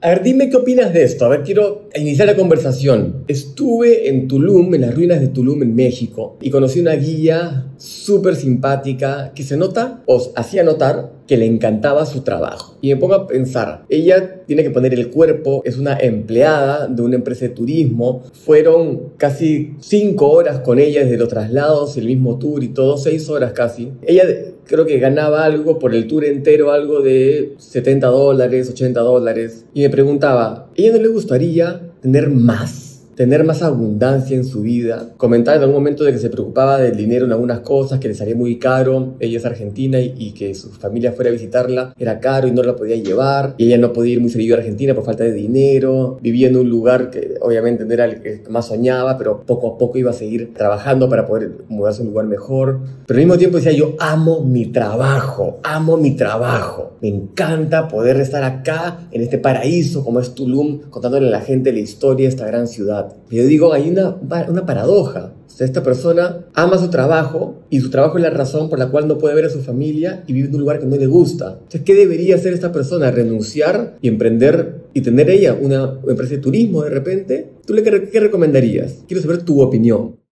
A ver, dime qué opinas de esto. A ver, quiero iniciar la conversación. Estuve en Tulum, en las ruinas de Tulum, en México, y conocí una guía súper simpática que se nota, o hacía notar, que le encantaba su trabajo. Y me pongo a pensar, ella tiene que poner el cuerpo, es una empleada de una empresa de turismo, fueron casi cinco horas con ella desde los traslados, el mismo tour y todo, seis horas casi. Ella creo que ganaba algo por el tour entero, algo de 70 dólares, 80 dólares. Y me preguntaba, ¿ella no le gustaría tener más? Tener más abundancia en su vida. Comentaba en algún momento de que se preocupaba del dinero en algunas cosas, que le salía muy caro. Ella es argentina y, que su familia fuera a visitarla era caro y no la podía llevar. Y ella no podía ir muy seguido a Argentina por falta de dinero. Vivía en un lugar que obviamente no era el que más soñaba, pero poco a poco iba a seguir trabajando para poder mudarse a un lugar mejor. Pero al mismo tiempo decía, yo amo mi trabajo, amo mi trabajo. Me encanta poder estar acá en este paraíso como es Tulum, contándole a la gente la historia de esta gran ciudad. Yo digo, hay una, una paradoja. esta persona ama su trabajo y su trabajo es la razón por la cual no puede ver a su familia y vive en un lugar que no le gusta. Entonces, ¿qué debería hacer esta persona? ¿Renunciar y emprender y tener ella una empresa de turismo de repente? ¿Tú le qué recomendarías? Quiero saber tu opinión.